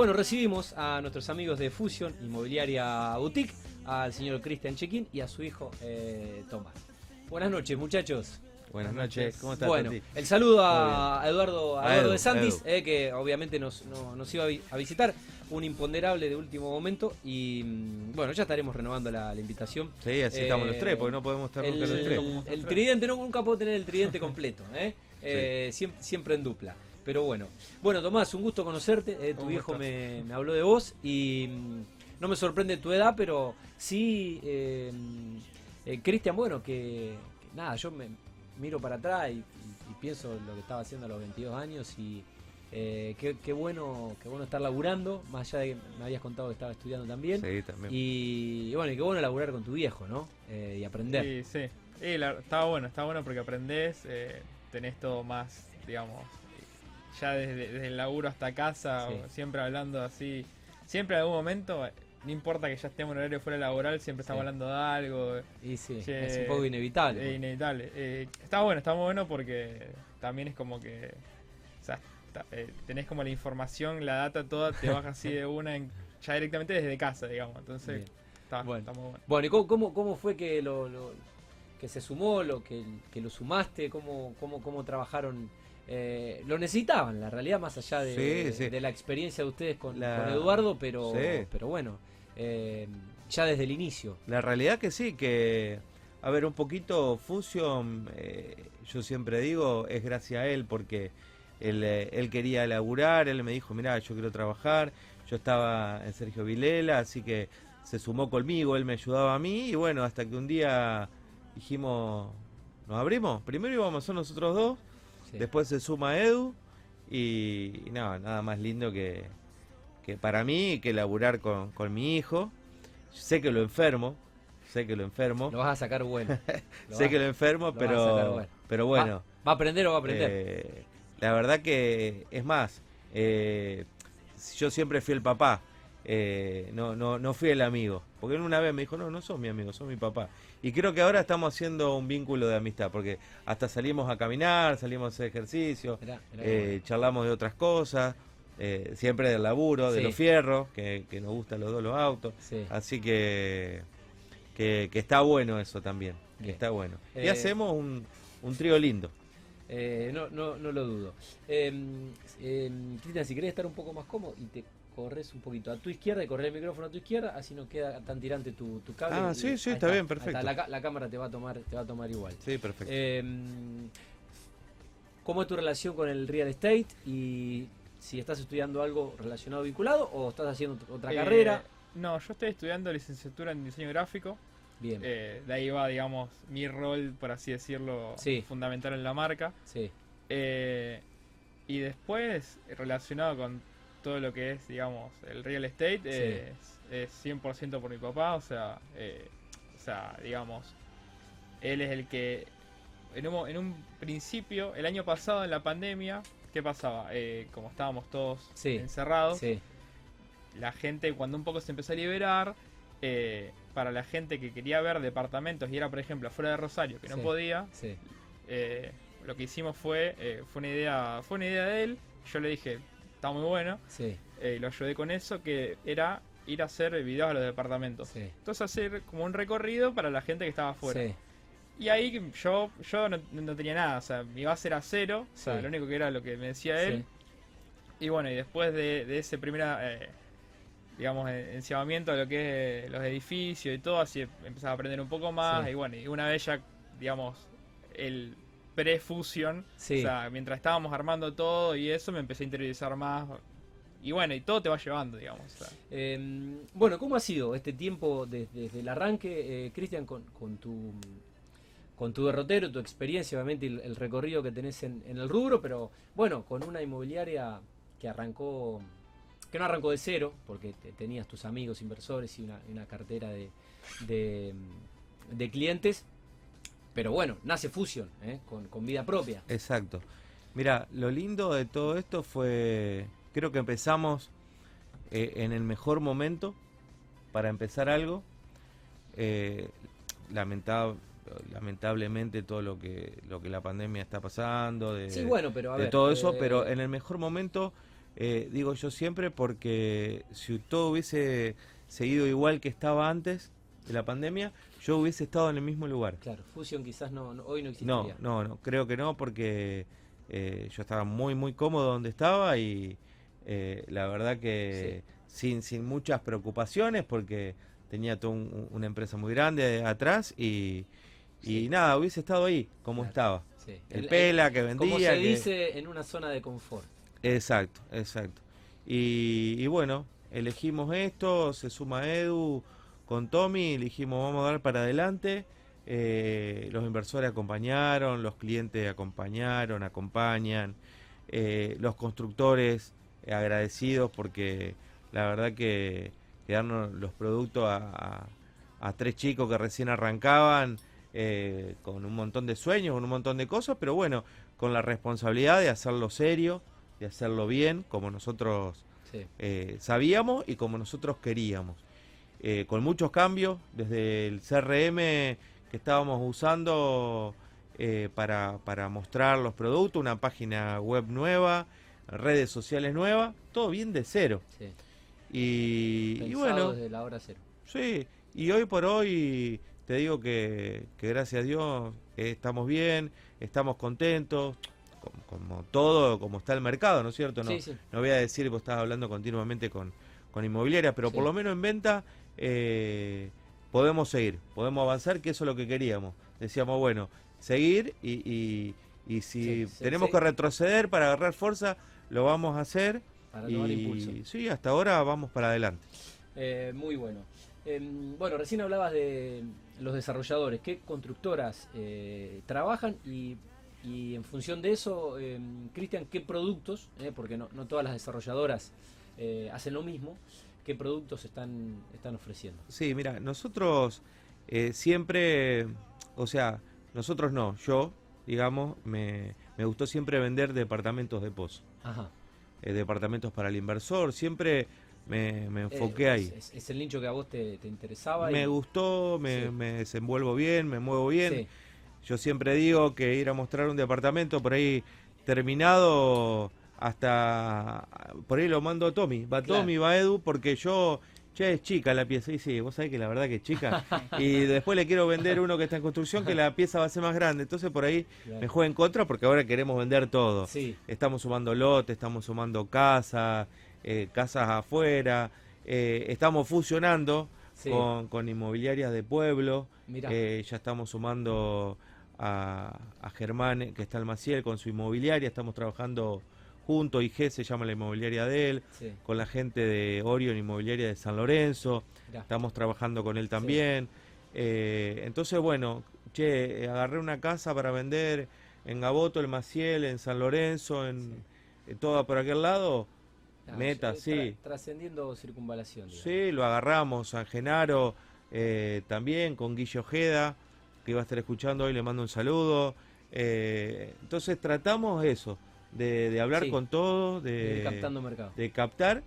Bueno, recibimos a nuestros amigos de Fusion Inmobiliaria Boutique, al señor Cristian Chequín y a su hijo eh, Tomás. Buenas noches, muchachos. Buenas noches, ¿cómo estás? Bueno, el saludo a Eduardo, a A Eduardo Edu, de Santis, Edu. eh, que obviamente nos, no- nos iba a vi- a visitar, un imponderable de último momento y mm, bueno, ya estaremos renovando la, la invitación. Sí, así estamos Eh, los tres, porque no podemos estar El, nunca los tres. el tridente, no, nunca puedo tener el tridente completo, ¿eh? Eh, siempre, siempre en dupla. Pero bueno. Bueno, Tomás, un gusto conocerte. eh, tu ¿Cómo viejo me, me habló de vos y mm, no me sorprende tu edad, pero sí, eh, eh, Cristian, bueno, que, que nada, yo me miro para atrás y, y- y pienso lo que estaba haciendo a los 22 años y eh, qué, qué bueno qué bueno estar laburando, más allá de que me habías contado que estaba estudiando también. Sí, también. Y, y bueno, y qué bueno laburar con tu viejo, ¿no? Eh, y aprender. Sí, sí. La- está bueno, está bueno porque aprendés, eh, tenés todo más, digamos, ya desde, desde el laburo hasta casa, Sí. siempre hablando así, siempre en algún momento, eh, no importa que ya estemos en horario fuera laboral, siempre estamos Sí. hablando de algo, eh, Y sí, Che, es un poco inevitable. es inevitable. Eh, está bueno, está muy bueno porque también es como que, o sea, está- eh, tenés como la información, la data toda, te baja así de una, en- ya directamente desde casa, digamos, entonces está, Bueno. está muy bueno. Bueno, ¿y cómo, cómo, cómo fue que lo, lo- que se sumó, lo que, que lo sumaste? ¿Cómo, cómo, cómo trabajaron? Eh, lo necesitaban, la realidad, más allá de, Sí, sí. de la experiencia de ustedes con, La- con Eduardo, pero, Sí. pero bueno, eh, ya desde el inicio. La realidad que sí, que, a ver, un poquito Fusion, eh, yo siempre digo, es gracias a él, porque él, él quería laburar, él me dijo, mira, yo quiero trabajar, yo estaba en Sergio Vilela, así que se sumó conmigo, él me ayudaba a mí, y bueno, hasta que un día dijimos, nos abrimos, primero íbamos a ser nosotros dos, Sí. Después se suma Edu y, y nada, nada más lindo que, que para mí que laburar con, con mi hijo. Sé que lo enfermo, sé que lo enfermo, Lo vas a sacar bueno. Sé vas- que lo enfermo, lo pero, bueno. pero bueno, ¿Va, va a aprender o va a aprender? eh, la verdad que es más, eh, yo siempre fui el papá, eh, no, no, no fui el amigo, porque una vez me dijo, no, no sos mi amigo, sos mi papá. Y creo que ahora estamos haciendo un vínculo de amistad, porque hasta salimos a caminar, salimos a hacer ejercicio, Mirá, mirá qué eh, charlamos de otras cosas, eh, siempre del laburo, de los fierros, que, que nos gustan los dos los autos. Sí. Así que, que, que está bueno eso también, que está bueno. Y Eh, hacemos un, un trío lindo. Eh, no, no, no lo dudo. Eh, eh, Cristian, si querés estar un poco más cómodo y te corres un poquito a tu izquierda y correr el micrófono a tu izquierda, así no queda tan tirante tu, tu cable. Ah, sí, sí, está bien, perfecto. La, cámara te va a tomar, te va a tomar igual. Sí, perfecto. Eh, ¿Cómo es tu relación con el real estate? Y si estás estudiando algo relacionado vinculado o estás haciendo otra Eh, carrera. No, yo estoy estudiando licenciatura en diseño gráfico. Bien. eh, de ahí va, digamos, mi rol, por así decirlo, Sí. fundamental en la marca. sí. Eh, y después, relacionado con todo lo que es, digamos, el real estate, eh, es, es 100% por mi papá. O sea, eh, o sea, digamos, él es el que, en un, en un principio, el año pasado en la pandemia, ¿qué pasaba? Eh, como estábamos todos Sí. encerrados, Sí. la gente cuando un poco se empezó a liberar, eh, para la gente que quería ver departamentos y era por ejemplo afuera de Rosario que no podía, lo que hicimos fue, fue una idea, fue una idea de él, yo le dije, está muy bueno, Sí. eh, lo ayudé con eso, que era ir a hacer videos a los departamentos. Sí. Entonces hacer como un recorrido para la gente que estaba afuera. Sí. Y ahí yo, yo no, no tenía nada, o sea, mi base era cero, o sea, lo único que era lo que me decía él. Y bueno, y después de, de ese primer, eh, digamos, en- encebamiento de lo que es los edificios y todo, así empezaba a aprender un poco más. Y bueno, y una vez ya, digamos, el pre-fusion, Sí. o sea, mientras estábamos armando todo y eso, me empecé a interiorizar más. Y bueno, y todo te va llevando, digamos. o sea. Eh, bueno, ¿cómo ha sido este tiempo desde, desde el arranque, eh, Cristian, con, con tu con tu derrotero, tu experiencia, obviamente el, el recorrido que tenés en, en el rubro, pero bueno, con una inmobiliaria que arrancó, que no arrancó de cero, porque te- tenías tus amigos inversores y una, una cartera de, de, de clientes, pero bueno, nace Fusion, ¿eh? con, con vida propia. Exacto. Mira, lo lindo de todo esto fue, creo que empezamos eh, en el mejor momento para empezar algo. Eh, lamenta- lamentablemente todo lo que lo que la pandemia está pasando, de, Sí, bueno, pero a de ver, todo eso, eh, pero en el mejor momento eh, digo yo siempre, porque si todo hubiese seguido igual que estaba antes de la pandemia, yo hubiese estado en el mismo lugar. Claro, Fusion quizás no, no- hoy no existiría. No, no, no, creo que no, porque eh, yo estaba muy, muy cómodo donde estaba y eh, la verdad que sin, sin muchas preocupaciones, porque tenía toda un- una empresa muy grande atrás y, y nada, hubiese estado ahí como Claro. estaba. Sí. El El- pela que vendía. Como se que- dice, en una zona de confort. Exacto, exacto. Y, y bueno, elegimos esto, se suma Edu con Tommy, elegimos vamos a dar para adelante. eh, los inversores acompañaron, los clientes acompañaron, acompañan, eh, los constructores agradecidos porque la verdad que, que darnos los productos a, a- a tres chicos que recién arrancaban eh, con un montón de sueños, con un montón de cosas, pero bueno, con la responsabilidad de hacerlo serio, de hacerlo bien, como nosotros Sí. sabíamos y como nosotros queríamos. Eh, con muchos cambios, desde el CRM que estábamos usando eh, para, para mostrar los productos, una página web nueva, redes sociales nuevas, todo bien de cero. sí. Y, y bueno, desde la hora cero. Sí, y hoy por hoy te digo que, que gracias a Dios eh, estamos bien, estamos contentos, como, como todo, como está el mercado, ¿no es cierto? No, Sí, sí. no voy a decir, vos estás hablando continuamente con, con inmobiliarias, pero Sí. por lo menos en venta eh, podemos seguir, podemos avanzar, que eso es lo que queríamos. Decíamos, bueno, seguir y, y, y si Sí, sí, tenemos sí. que retroceder para agarrar fuerza, lo vamos a hacer. Para tomar impulso. sí, hasta ahora vamos para adelante. Eh, muy bueno. Em, bueno, recién hablabas de los desarrolladores. ¿Qué constructoras eh, trabajan? Y, y en función de eso, em, Cristian, ¿qué productos? porque no, no todas las desarrolladoras hacen lo mismo. ¿Qué productos están, están ofreciendo? Sí, mira, nosotros eh, siempre, o sea, nosotros no, yo, digamos, me, me gustó siempre vender departamentos de pozo, Ajá. eh, departamentos para el inversor, siempre me, me enfoqué Eh, ahí. Es, es el nicho que a vos te, te interesaba. y- Me gustó, me, Sí. me desenvuelvo bien, me muevo bien. Sí, Yo siempre digo que ir a mostrar un departamento por ahí terminado hasta por ahí lo mando a Tommy, va Claro. Tommy, va Edu, porque yo che es chica la pieza, y sí, vos sabés que la verdad que es chica, y después le quiero vender uno que está en construcción que la pieza va a ser más grande, entonces por ahí claro. me juega en contra porque ahora queremos vender todo. Sí, Estamos sumando lotes, estamos sumando casas, eh, casas afuera, eh, estamos fusionando sí. con, con inmobiliarias de pueblo. Eh, ya estamos sumando a, a Germán, eh, que está en Maciel, con su inmobiliaria. Estamos trabajando juntos. IG se llama la inmobiliaria de él. sí, Con la gente de Orion Inmobiliaria de San Lorenzo. mirá. Estamos trabajando con él también. Eh, entonces, bueno, che, eh, agarré una casa para vender en Gaboto, el Maciel, en San Lorenzo, en, en toda por aquel lado. Ah, Meta, eh, sí. tra- Trascendiendo circunvalación. digamos. Sí, lo agarramos. San Genaro eh, también con Guillo Ojeda, que iba a estar escuchando hoy, le mando un saludo. Eh, entonces tratamos eso, de, de hablar Sí. con todos, De captando mercado. de captar,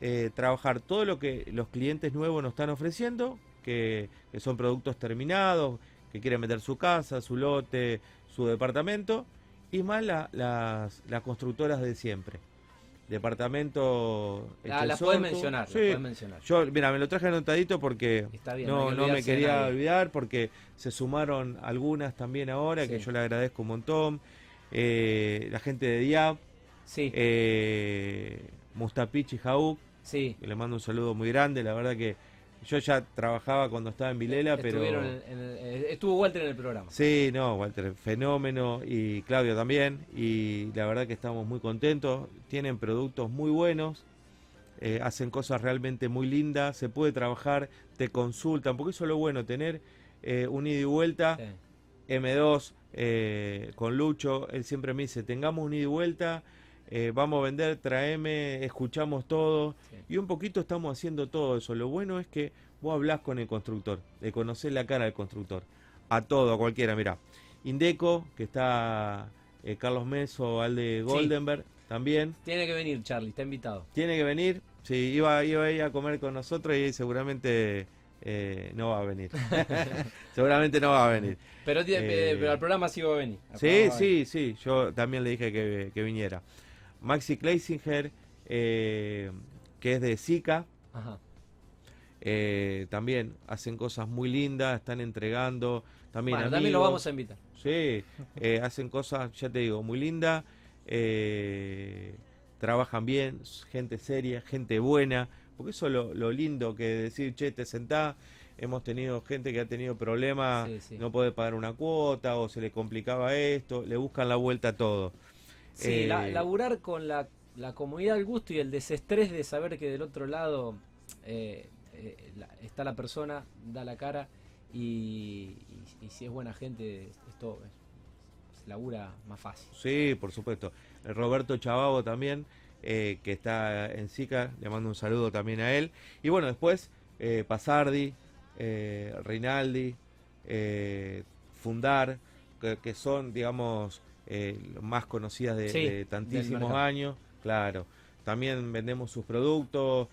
eh, trabajar todo lo que los clientes nuevos nos están ofreciendo, que, que son productos terminados, que quieren meter su casa, su lote, su departamento, y más la- las, las constructoras de siempre. Departamento... Ah, las puedes mencionar, Sí, puedes mencionar. yo, mira, me lo traje anotadito porque bien, no, no me quería olvidar porque se sumaron algunas también ahora, que yo le agradezco un montón. Eh, la gente de Diab, Sí, eh, Mustapich y Jauk, sí. que le mando un saludo muy grande. La verdad que yo ya trabajaba cuando estaba en Vilela, pero... En el- eh, estuvo Walter en el programa. Sí, no, Walter, fenómeno y Claudio también. Y la verdad que estamos muy contentos. Tienen productos muy buenos, eh, hacen cosas realmente muy lindas. Se puede trabajar, te consultan, porque eso es lo bueno, tener eh, un ida y vuelta. Sí. M2 eh, con Lucho, él siempre me dice, tengamos un ida y vuelta, eh, vamos a vender, traeme, escuchamos todo. Sí. Y un poquito estamos haciendo todo eso. Lo bueno es que vos hablás con el constructor, de conocer la cara del constructor. A todo, a cualquiera, mirá. Indeco, que está eh, Carlos Meso, Alde Goldenberg, también. Tiene que venir, Charlie, está invitado. Tiene que venir. Sí, iba, iba a ir a comer con nosotros y seguramente eh, no va a venir. seguramente no va a venir. Pero, tiene- Eh, pero al programa sí va a venir. Al Sí, sí, sí, yo también le dije que, que viniera. Maxi Kleisinger, eh, que es de Zika. Ajá. eh, también hacen cosas muy lindas, están entregando. También, Bueno, también lo vamos a invitar. Sí, eh, hacen cosas, ya te digo, muy lindas. eh, trabajan bien, gente seria, gente buena. Porque eso es lo, lo lindo que decir, che, te sentás. Hemos tenido gente que ha tenido problemas, Sí, sí. no puede pagar una cuota o se le complicaba esto, le buscan la vuelta a todo. Sí, la- Eh, laburar con la, la comodidad, el gusto y el desestrés de saber que del otro lado eh, eh, la- está la persona, da la cara y, y- y si es buena gente, esto es- se labura más fácil. Sí, por supuesto. Roberto Chavavo también, eh, que está en SICA, le mando un saludo también a él. Y bueno, después eh, Pasardi, eh, Rinaldi, eh, Fundar, que, que son, digamos, más conocidas de, Sí, de del tantísimos años. Claro, también vendemos sus productos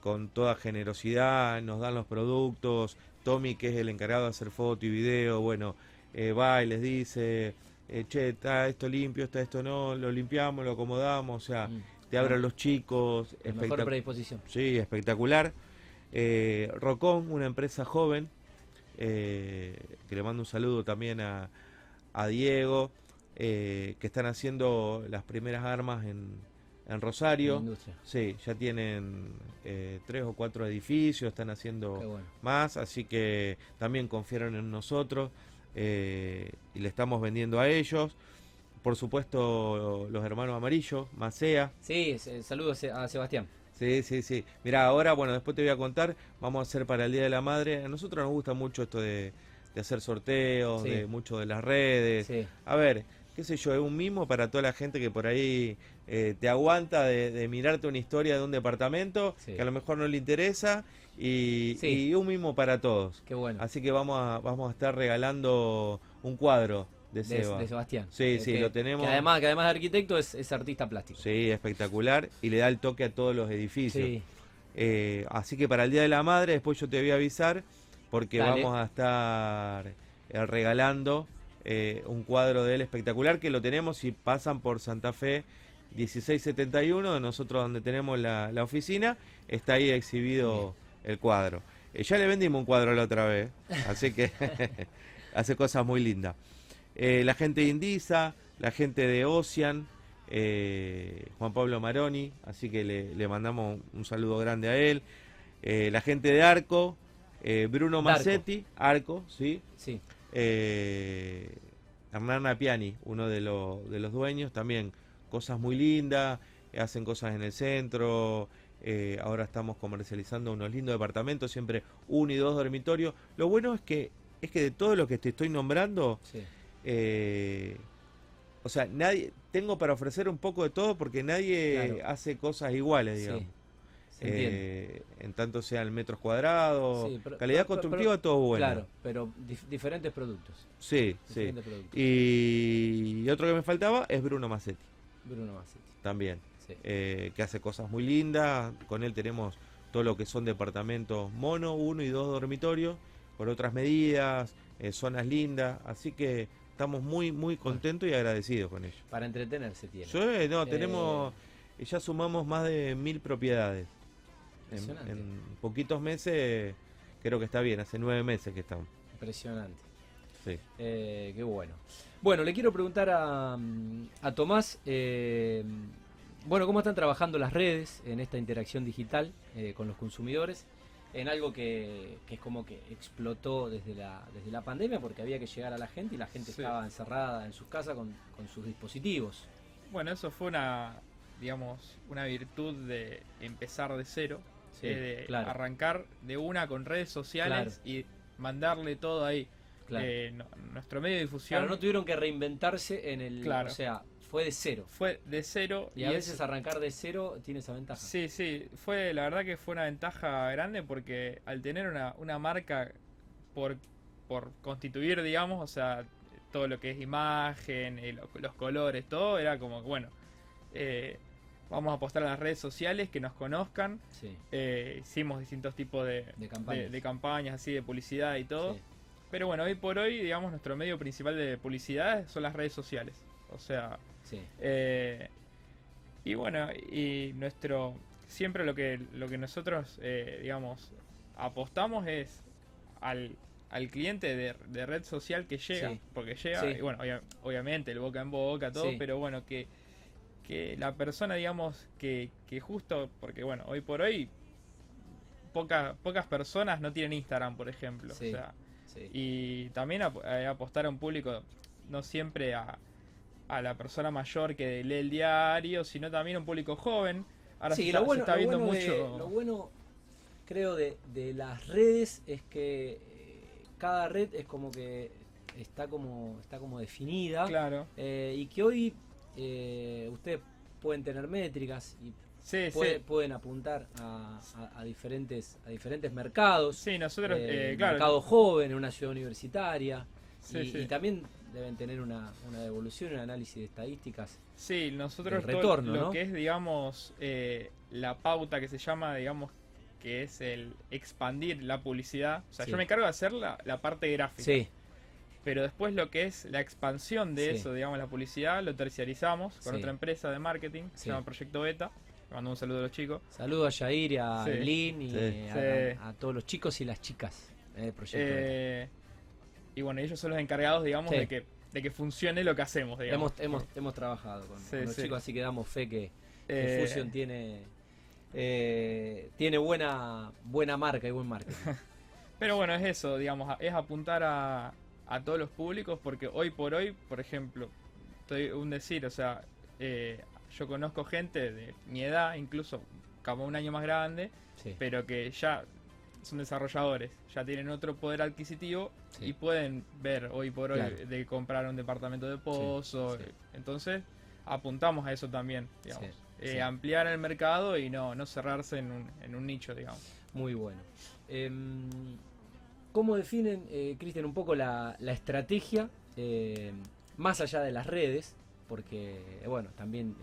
con toda generosidad, nos dan los productos. Tommy, que es el encargado de hacer foto y video, bueno, va y les dice, che, está esto limpio, está esto no, lo limpiamos, lo acomodamos, o sea, Mm. Te abran los chicos, La mejor predisposición. Sí, espectacular. Eh, Rocón, una empresa joven, eh, que le mando un saludo también a, a Diego, eh, que están haciendo las primeras armas en, Rosario. Sí, ya tienen eh, tres o cuatro edificios, están haciendo bueno. más, así que también confiaron en nosotros y le estamos vendiendo a ellos. Por supuesto, los hermanos Amarillo, Macea. Sí, saludos a Sebastián. Sí, sí, sí. Mira, ahora, bueno, después te voy a contar, vamos a hacer para el Día de la Madre. A nosotros nos gusta mucho esto de, de hacer sorteos, Sí. de mucho de las redes. Sí. A ver, qué sé yo, es un mimo para toda la gente que por ahí eh, te aguanta de, de mirarte una historia de un departamento Sí. que a lo mejor no le interesa y, Sí. y un mimo para todos. Qué bueno. Así que vamos a, vamos a estar regalando un cuadro de de, Seba. de Sebastián. Sí, Eh, sí, que- lo tenemos. Que además, que además de arquitecto es, es artista plástico. Sí, espectacular y le da el toque a todos los edificios. Sí. Eh, así que para el Día de la Madre, después yo te voy a avisar porque Dale. vamos a estar eh, regalando eh, un cuadro de él espectacular que lo tenemos si pasan por Santa Fe 1671, de nosotros donde tenemos la, la oficina, está ahí exhibido el cuadro. Ya le vendimos un cuadro la otra vez, así que hace cosas muy lindas. Eh, la gente de Indisa, la gente de Ocean, eh, Juan Pablo Maroni, así que le, le mandamos un saludo grande a él. Eh, la gente de Arco, Bruno. Massetti, Arco, sí. Sí. Hernán Apiani, uno de, los de los dueños, también cosas muy lindas, hacen cosas en el centro. eh, ahora estamos comercializando unos lindos departamentos, siempre uno y dos dormitorios. Lo bueno es que es que de todo lo que te estoy nombrando, Sí. Eh, o sea, nadie tengo para ofrecer un poco de todo porque nadie Claro. hace cosas iguales, Sí. digamos. Eh, en tanto sean metros cuadrados, Sí, pero- calidad pero- pero- constructiva, todo bueno. Claro, pero dif- diferentes productos. Sí, sí. Diferentes productos. Y, y otro que me faltaba es Bruno Massetti, Bruno Massetti. también, Sí. eh, que hace cosas muy lindas. Con él tenemos todo lo que son departamentos mono, uno y dos dormitorios, por otras medidas, eh, zonas lindas. Así que estamos muy, muy contentos y agradecidos con ellos. Para entretenerse tiene. Eh, no, tenemos, Eh, ya sumamos más de mil propiedades. En, poquitos meses, creo que está bien, hace nueve meses que estamos. Impresionante. Sí. Eh, qué bueno. Bueno, le quiero preguntar a, mm, a Tomás, eh, bueno, cómo están trabajando las redes en esta interacción digital eh, con los consumidores, en algo que, que es como que explotó desde la, desde la pandemia porque había que llegar a la gente y la gente Sí. estaba encerrada en sus casas con, con sus dispositivos. Bueno, eso fue una, digamos, una virtud de empezar de cero, Sí, eh, de claro. arrancar de una con redes sociales y mandarle todo ahí. Claro. Eh, no- nuestro medio de difusión Claro, no tuvieron que reinventarse en el... Claro. O sea, fue de cero. fue de cero Y a es- veces arrancar de cero tiene esa ventaja. Sí, sí, fue la verdad que fue una ventaja grande porque al tener una, una marca por, por constituir, digamos, o sea, todo lo que es imagen, eh, lo- los colores, todo, era como, que, bueno, eh, vamos a apostar a las redes sociales, que nos conozcan, Sí, eh, hicimos distintos tipos de, de campaña. de- de campañas, así, de publicidad y todo, Sí. pero bueno, hoy por hoy, digamos, nuestro medio principal de publicidad son las redes sociales, o sea, Sí. eh, Y bueno, y nuestro siempre lo que lo que nosotros eh, digamos apostamos es al, al cliente de, de red social que llega, Sí. porque llega, Sí. y bueno, obvia- obviamente el boca en boca, todo, Sí. pero bueno, que, que la persona, digamos, que, que justo, porque bueno, hoy por hoy poca- pocas personas no tienen Instagram, por ejemplo. O sea, y también eh, apostar a un público, no siempre a, a la persona mayor que lee el diario, sino también a un público joven. Ahora Sí, se, lo está, se bueno, está lo viendo bueno de- mucho. lo bueno, creo, de, de las redes es que eh, cada red es como que está como, está como definida. Claro. eh, y que hoy eh, ustedes pueden tener métricas y Sí, puede- sí. pueden apuntar a, a- a diferentes, a diferentes mercados. Sí, nosotros, eh, eh, claro. mercado joven en una ciudad universitaria. Sí, y, sí. y también deben tener una, una devolución, un análisis de estadísticas. Sí, nosotros retorno, lo ¿no? que es, digamos, eh, la pauta que se llama, digamos, que es el expandir la publicidad. O sea, Sí. yo me encargo de hacer la, la parte gráfica. Sí, Pero después lo que es la expansión de Sí. eso, digamos, la publicidad, lo terciarizamos con Sí. otra empresa de marketing, se llama Proyecto Beta. Le mando un saludo a los chicos. saludo a Yair y a Sí. Eileen y Sí. a, Sí. a- a todos los chicos y las chicas del proyecto. Eh, y bueno, ellos son los encargados, digamos, Sí. de, que, de que funcione lo que hacemos, digamos. hemos, hemos, hemos trabajado con, Sí, con los sí. chicos, así que damos fe que, que Eh, Fusion tiene eh, tiene buena buena marca y buen marketing. Pero bueno, es eso, digamos, es apuntar a, a todos los públicos porque hoy por hoy, por ejemplo, estoy un decir, o sea, eh, yo conozco gente de mi edad, incluso como un año más grande, Sí, pero que ya son desarrolladores, ya tienen otro poder adquisitivo sí. y pueden ver hoy por hoy Claro. de comprar un departamento de pozo. sí. Entonces, apuntamos a eso también, digamos. Eh. Ampliar el mercado y no, no cerrarse en un, en un nicho, digamos. Muy bueno. Em, ¿Cómo definen, eh, Cristian, un poco la, la estrategia eh, más allá de las redes? Porque, eh, bueno, también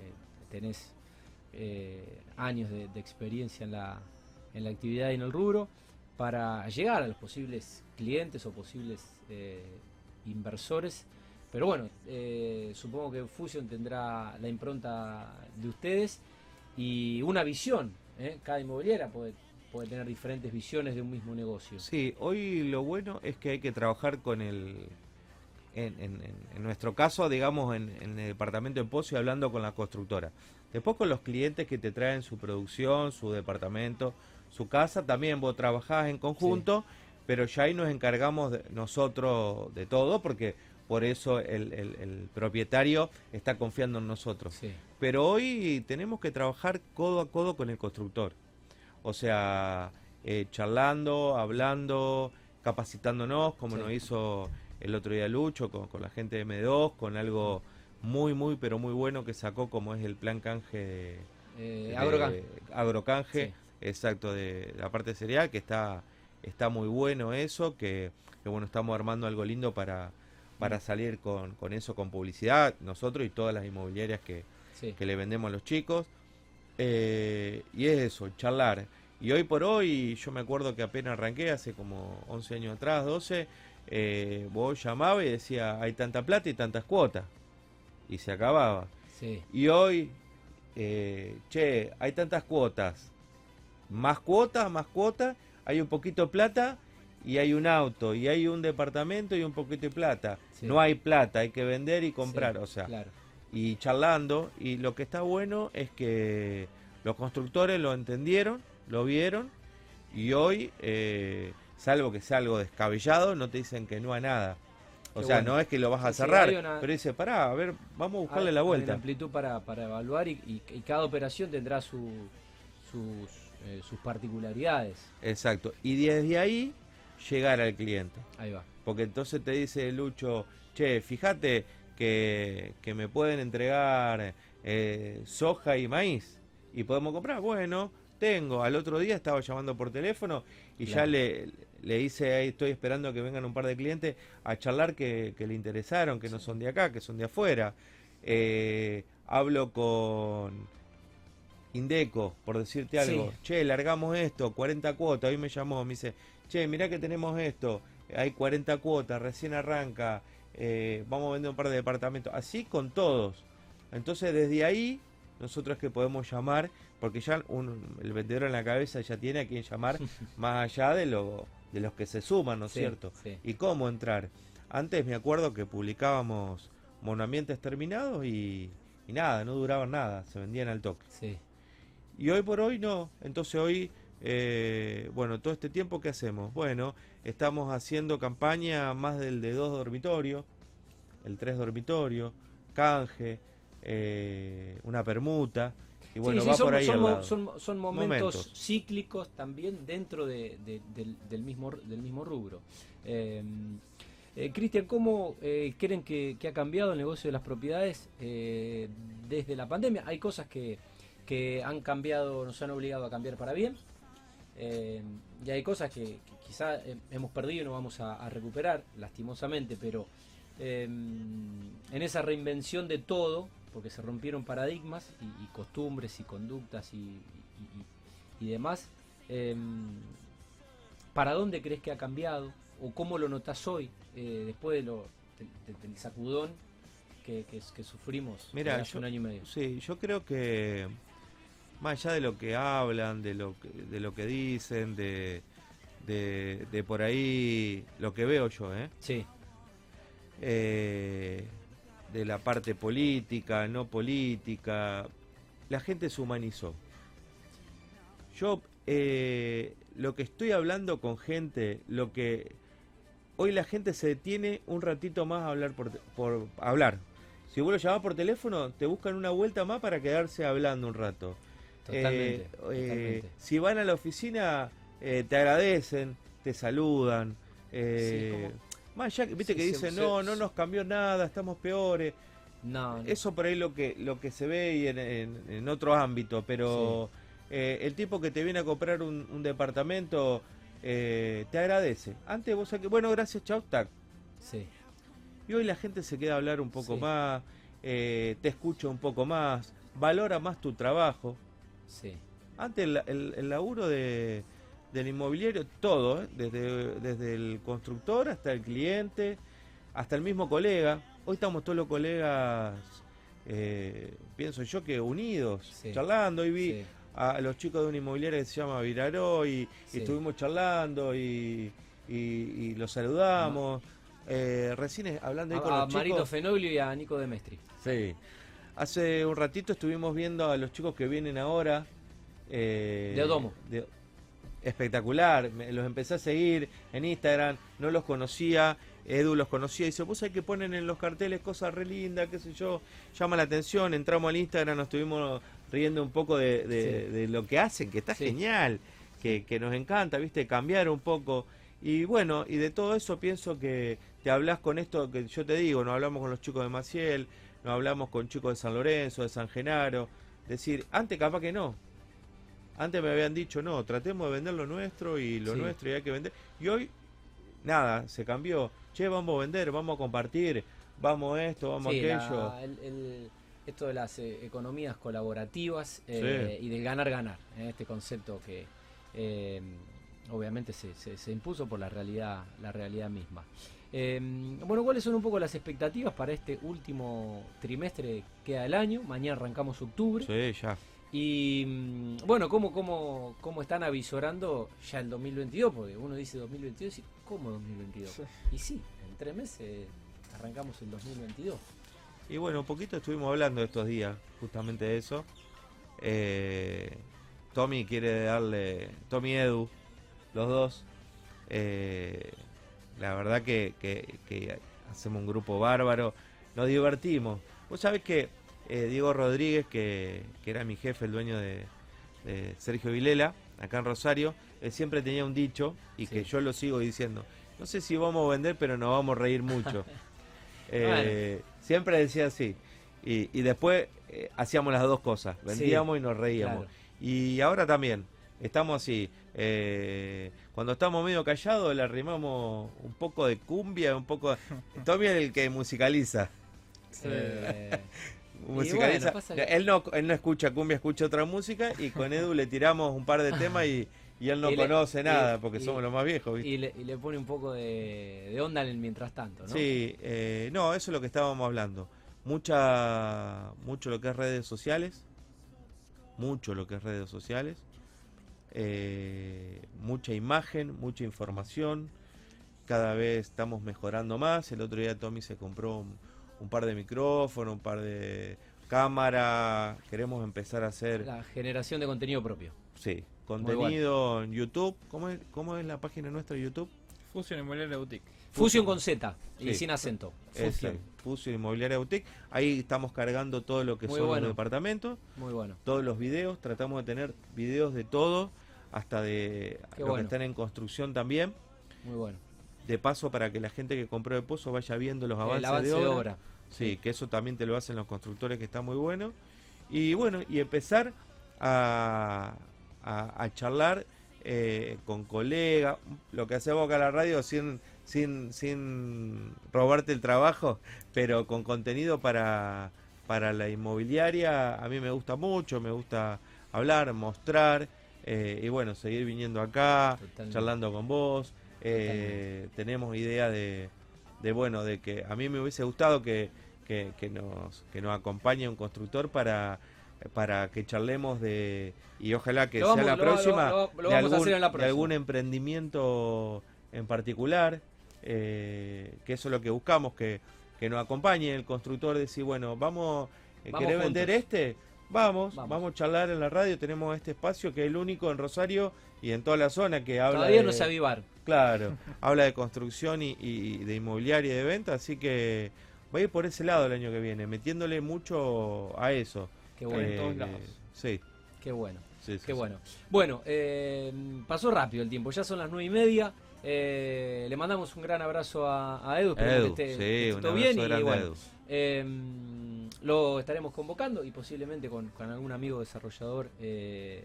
tenés años de, de experiencia en la, en la actividad y en el rubro para llegar a los posibles clientes o posibles eh, inversores. Pero bueno, eh, supongo que Fusion tendrá la impronta de ustedes y una visión. ¿eh? Cada inmobiliaria puede, tener diferentes visiones de un mismo negocio. Sí, hoy lo bueno es que hay que trabajar con el. En, en- nuestro caso, digamos, en, el departamento de y hablando con la constructora. Después con los clientes que te traen su producción, su departamento, su casa, también vos trabajás en conjunto, pero ya ahí nos encargamos de- nosotros de todo, porque por eso el, el- el propietario está confiando en nosotros. Sí, Pero hoy tenemos que trabajar codo a codo con el constructor. O sea, eh, charlando, hablando, capacitándonos, como Sí. nos hizo el otro día Lucho con, con la gente de M2, con algo muy, muy, pero muy bueno que sacó, como es el plan canje de, Eh, de- agrocanje. Exacto, de la parte cereal, que está, está muy bueno eso, que, que bueno, estamos armando algo lindo para, para salir con, con eso, con publicidad, nosotros y todas las inmobiliarias que, Sí. que le vendemos a los chicos. Eh, y es eso, charlar. Y hoy por hoy, yo me acuerdo que apenas arranqué, hace como 11 años atrás, 12, eh, vos llamabas y decía, hay tanta plata y tantas cuotas. Y se acababa. Sí. Y hoy, eh, che, hay tantas cuotas. Más cuotas, más cuotas, hay un poquito de plata y hay un auto, y hay un departamento y un poquito de plata. Sí. No hay plata, hay que vender y comprar. Sí, o sea, Claro. y charlando. Y lo que está bueno es que los constructores lo entendieron, lo vieron. Y hoy, eh, salvo que sea algo descabellado, no te dicen que no a nada. O Qué sea, bueno. no es que lo vas a Sí, cerrar, una- pero dice, pará, a ver, vamos a buscarle Hay- la hay vuelta. una amplitud para, para evaluar y, y- y cada operación tendrá su, sus, eh, sus particularidades. Exacto. Y desde ahí llegar al cliente. Ahí va. Porque entonces te dice Lucho, che, fíjate que, que me pueden entregar eh, soja y maíz y podemos comprar. Bueno, tengo. Al otro día estaba llamando por teléfono y ya le, le hice ahí, estoy esperando que vengan un par de clientes a charlar que, que le interesaron, que no son de acá, que son de afuera. Eh, hablo con Indeco, por decirte algo. Sí. Che, largamos esto, 40 cuotas. Hoy me llamó, me dice, che, mirá que tenemos esto, hay 40 cuotas, recién arranca, eh, vamos a vender un par de departamentos. Así con todos. Entonces desde ahí nosotros que podemos llamar, porque ya el vendedor en la cabeza ya tiene a quien llamar, más allá de, lo, de los que se suman, ¿no es cierto? Y cómo entrar. Antes me acuerdo que publicábamos monoambientes terminados y, y nada, no duraban nada, se vendían al toque. Sí. Y hoy por hoy no, entonces hoy, eh, bueno, todo este tiempo, ¿qué hacemos? Bueno, estamos haciendo campaña más del de dos dormitorios, el tres dormitorio, canje, eh, una permuta. Y bueno, va son, por ahí son, momentos, cíclicos también dentro del, mismo, del mismo rubro. Eh, eh, Cristian, ¿cómo eh, creen que, ha cambiado el negocio de las propiedades eh, desde la pandemia? Hay cosas que, han cambiado, nos han obligado a cambiar para bien. y hay cosas que, quizás hemos perdido y no vamos a, recuperar, lastimosamente, pero en esa reinvención de todo, porque se rompieron paradigmas y, costumbres y conductas y, y demás, ¿para dónde crees que ha cambiado? ¿O cómo lo notas hoy? Eh, después de lo, del sacudón que, que, sufrimos hace un año y medio. Sí, yo creo que más allá de lo que hablan, de lo que, de lo que dicen, de, de, por ahí lo que veo yo, ¿eh? Sí. Eh, de la parte política, no política, la gente se humanizó. Yo eh, lo que estoy hablando con gente, lo que hoy la gente se detiene un ratito más a hablar por, por hablar. Si vos lo llamás por teléfono, te buscan una vuelta más para quedarse hablando un rato. Totalmente. Eh, eh, si van a la oficina, eh, te agradecen, te saludan. más ya, viste que dicen, no, no nos cambió nada, estamos peores. No, Eso por ahí lo que lo que se ve y en, en, otro ámbito, pero el tipo que te viene a comprar un departamento eh, te agradece. Antes vos que bueno, gracias, chau, tac. Sí. Y hoy la gente se queda a hablar un poco más, eh, te escucha un poco más, valora más tu trabajo. Sí. Antes el, el, laburo de, del inmobiliario, todo, ¿eh? desde, desde el constructor hasta el cliente, hasta el mismo colega. Hoy estamos todos los colegas, pienso yo que unidos, charlando. y vi a los chicos de una inmobiliaria que se llama Viraró y, estuvimos charlando y, y, los saludamos. Eh, recién hablando ahí con los Marito chicos. Fenoglio y a Nico de Mestri. Sí. Hace un ratito estuvimos viendo a los chicos que vienen ahora. Eh, de Odomo. espectacular. los empecé a seguir en Instagram, no los conocía. Edu los conocía y dice, vos hay que ponen en los carteles cosas re lindas, qué sé yo, llama la atención, entramos al Instagram, nos estuvimos riendo un poco de, lo que hacen, que está genial, que, nos encanta, viste, cambiar un poco. Y bueno, y de todo eso pienso que te hablas con esto que yo te digo, no hablamos con los chicos de Maciel, no hablamos con chicos de San Lorenzo, de San Genaro, decir, antes capaz que no. Antes me habían dicho, no, tratemos de vender lo nuestro y lo nuestro y hay que vender. Y hoy, nada, se cambió. Che, vamos a vender, vamos a compartir, vamos esto, vamos aquello esto de las eh, economías colaborativas eh, y del ganar-ganar, ¿eh? este concepto que obviamente se, se, impuso por la realidad, la realidad misma. Bueno, ¿cuáles son un poco las expectativas para este último trimestre que queda del año? Mañana arrancamos octubre. Sí, ya. Y mm, bueno, ¿cómo, cómo, cómo están avisorando ya el 2022? Porque uno dice 2022 y ¿cómo 2022? Y sí, en tres meses arrancamos el 2022. Y bueno, un poquito estuvimos hablando estos días justamente de eso. Eh, Tommy quiere darle, Tommy y Edu, los dos. Eh, la verdad que, hacemos un grupo bárbaro, nos divertimos. Vos sabés que eh, Diego Rodríguez, que, era mi jefe, el dueño de, Sergio Vilela, acá en Rosario, él siempre tenía un dicho y que yo lo sigo diciendo. No sé si vamos a vender, pero nos vamos a reír mucho. Eh, siempre decía así. Y, y después eh, hacíamos las dos cosas, vendíamos y nos reíamos. Y ahora también, estamos así. Eh, cuando estamos medio callados le arrimamos un poco de cumbia, un poco... Tommy es el que musicaliza. musicaliza. él, no, él no escucha cumbia, escucha otra música y con Edu le tiramos un par de temas y y él no conoce nada porque somos los más viejos. Y, le, pone un poco de, onda en el mientras tanto, ¿no? Sí, eh, no, eso es lo que estábamos hablando. Mucha, mucho lo que es redes sociales, mucho lo que es redes sociales, eh, mucha imagen, mucha información, cada vez estamos mejorando más. El otro día Tommy se compró un, un par de micrófonos, un par de cámaras, queremos empezar a hacer... La generación de contenido propio. Sí, contenido en YouTube. ¿Cómo es, ¿Cómo es la página nuestra de YouTube? Fusion Inmobiliaria Boutique. Fusion con Z y sin acento. Fusion. Fusion. Inmobiliaria Boutique. Ahí estamos cargando todo lo que Muy son bueno. los departamentos, Muy bueno. todos los videos. Tratamos de tener videos de todo, hasta de Qué los que están en construcción también. Muy bueno. De paso para que la gente que compró el pozo vaya viendo los avances El avance de de obra. Sí, que eso también te lo hacen los constructores, que está muy bueno. Y bueno, y empezar a, a- a charlar eh, con colegas, lo que hacemos acá en la radio sin, sin, sin robarte el trabajo, pero con contenido para, para la inmobiliaria, a mí me gusta mucho, me gusta hablar, mostrar, eh, y bueno, seguir viniendo acá, Totalmente. charlando con vos. eh, tenemos idea de, de bueno, de que a mí me hubiese gustado que, que, que nos, que nos acompañe un constructor para, para que charlemos de, y ojalá que Lo sea vamos- la lo- próxima, lo- de, algún, la de próxima. algún emprendimiento en particular, eh, que eso es lo que buscamos, que, que nos acompañe el constructor, decir, bueno, vamos, eh, Vamos ¿querés vender este? Vamos, Vamos. vamos, a charlar en la radio, tenemos este espacio que es el único en Rosario y en toda la zona que habla Todavía de, no sé avivar. Claro, habla de construcción y, y de inmobiliaria y de venta, así que va a ir por ese lado el año que viene, metiéndole mucho a eso. Qué bueno. en todos lados. Sí, Qué bueno. sí, sí, Qué sí. bueno. Bueno, eh, pasó rápido el tiempo, ya son las nueve y media. Eh, le mandamos un gran abrazo a, a Edu, esperemos Edu, que esté, sí, todo bien. Y bueno, Edu. eh, lo estaremos convocando y posiblemente con, con algún amigo desarrollador eh,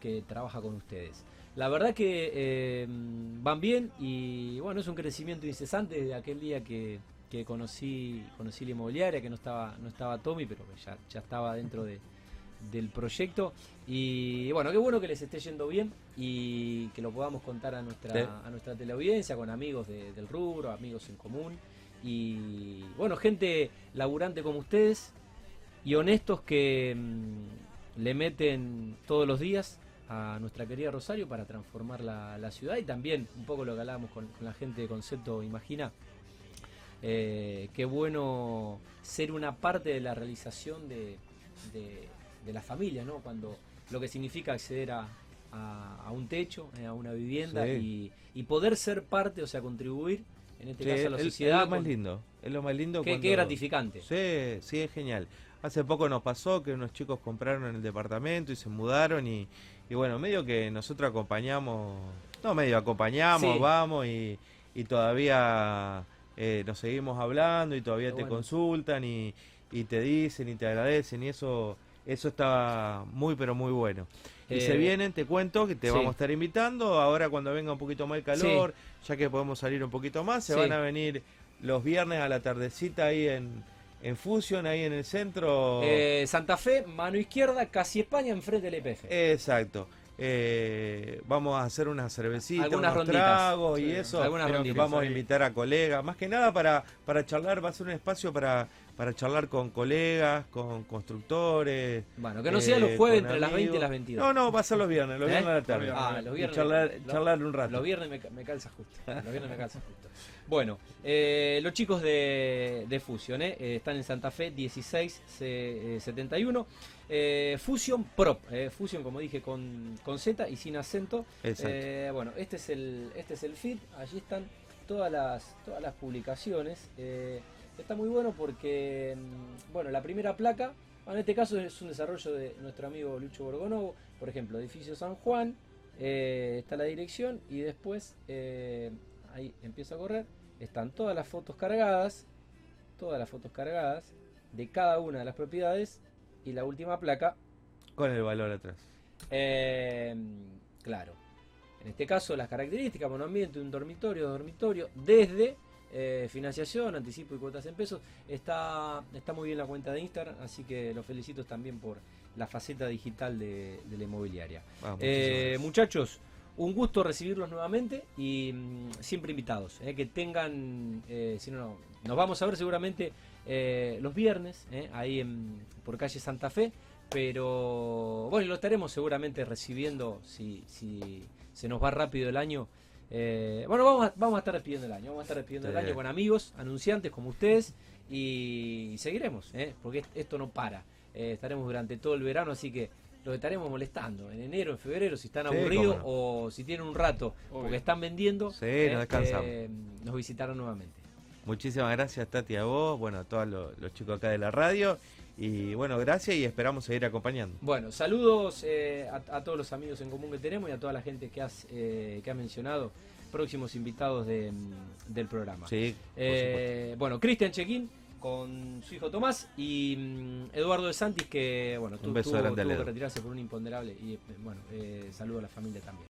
que trabaja con ustedes. La verdad que eh, van bien y bueno, es un crecimiento incesante desde aquel día que, que conocí, conocí la inmobiliaria, que no estaba, no estaba Tommy, pero que ya, ya estaba dentro de, del proyecto. Y bueno, qué bueno que les esté yendo bien y que lo podamos contar a nuestra, Sí. a nuestra teleaudiencia, con amigos de- del rubro, amigos en común. Y bueno, gente laburante como ustedes y honestos que mm, le meten todos los días a nuestra querida Rosario para transformar la, la ciudad y también un poco lo que hablábamos con, con la gente de Concepto Imagina. Eh, qué bueno ser una parte de la realización de, de- de la familia, ¿no? Cuando lo que significa acceder a, a- a un techo, eh, a una vivienda Sí. y, y poder ser parte, o sea, contribuir, en este Sí, caso a la sociedad. Es lo más con- lindo, es lo más lindo. qué, cuando- qué gratificante. Sí, sí, es genial. Hace poco nos pasó que unos chicos compraron el departamento y se mudaron y, y bueno, medio que nosotros acompañamos, no medio acompañamos, Sí. vamos y, y todavía eh, nos seguimos hablando y todavía te bueno. consultan y, y te dicen y te agradecen y eso eso está muy pero muy bueno. Y Eh, se vienen, te cuento que te sí. vamos a estar invitando ahora cuando venga un poquito más el calor, ya que podemos salir un poquito más, se Sí. van a venir los viernes a la tardecita ahí en, en Fusion, ahí en el centro. Eh, Santa Fe, mano izquierda, casi España, enfrente del EPF. Exacto. Eh, vamos a hacer una cervecita, Algunas unos ronditas. tragos y eso. algunas ronditas vamos a invitar a colegas, más que nada para, para charlar, va a ser un espacio para, para charlar con colegas, con constructores. Bueno, que no eh, sea los jueves entre las 20 y las 22. No, no, va a ser los viernes, los ¿Eh? viernes a la tarde. Ah, los Y viernes. charlar, lo- charlar un rato. Los viernes me, me calza justo. Los viernes me calza justo. Bueno, eh, los chicos de, de Fusion eh, eh, están en Santa Fe 1671. Eh, Fusion Prop. eh, Fusion, como dije, con, con Z y sin acento. Eh, bueno, este es el este es el feed. Allí están todas las todas las publicaciones. Eh, está muy bueno porque mm, bueno, la primera placa, en este caso es un desarrollo de nuestro amigo Lucho Borgonovo, por ejemplo, edificio San Juan, eh, está la dirección y después eh, ahí empieza a correr, están todas las fotos cargadas, todas las fotos cargadas de cada una de las propiedades y la última placa Con el valor atrás. eh, claro. En este caso, las características, monoambiente, un dormitorio, dormitorio, desde eh, financiación, anticipo y cuotas en pesos. Está, está muy bien la cuenta de Instagram, así que los felicito también por la faceta digital de, de la inmobiliaria. Vamos, Eh, muchachos, un gusto recibirlos nuevamente y mm, siempre invitados. eh, que tengan, si no, no, nos vamos a ver seguramente los viernes, ahí en, por calle Santa Fe, Pero bueno, lo estaremos seguramente recibiendo si, si se nos va rápido el año. Eh, bueno, vamos a, vamos a estar despidiendo el año. Vamos a estar despidiendo el año con amigos, anunciantes como ustedes. Y seguiremos, ¿eh? porque est- esto no para. Eh, estaremos durante todo el verano, así que los estaremos molestando en enero, en febrero, si están Sí, aburridos o si tienen un rato Obvio. porque están vendiendo. Sí, eh, no eh, nos visitarán nuevamente. Muchísimas gracias, Tati, a vos, bueno, a todos los, los chicos acá de la radio. Y bueno, gracias y esperamos seguir acompañando. Bueno, saludos eh, a, a todos los amigos en común que tenemos y a toda la gente que has, eh, que ha mencionado, próximos invitados de, mm, del programa. Sí, Eh, bueno, Cristian Chequín con su hijo Tomás y mm, Eduardo de Santis que bueno, tuvo, que retirarse por un imponderable y eh, bueno, eh, saludo a la familia también.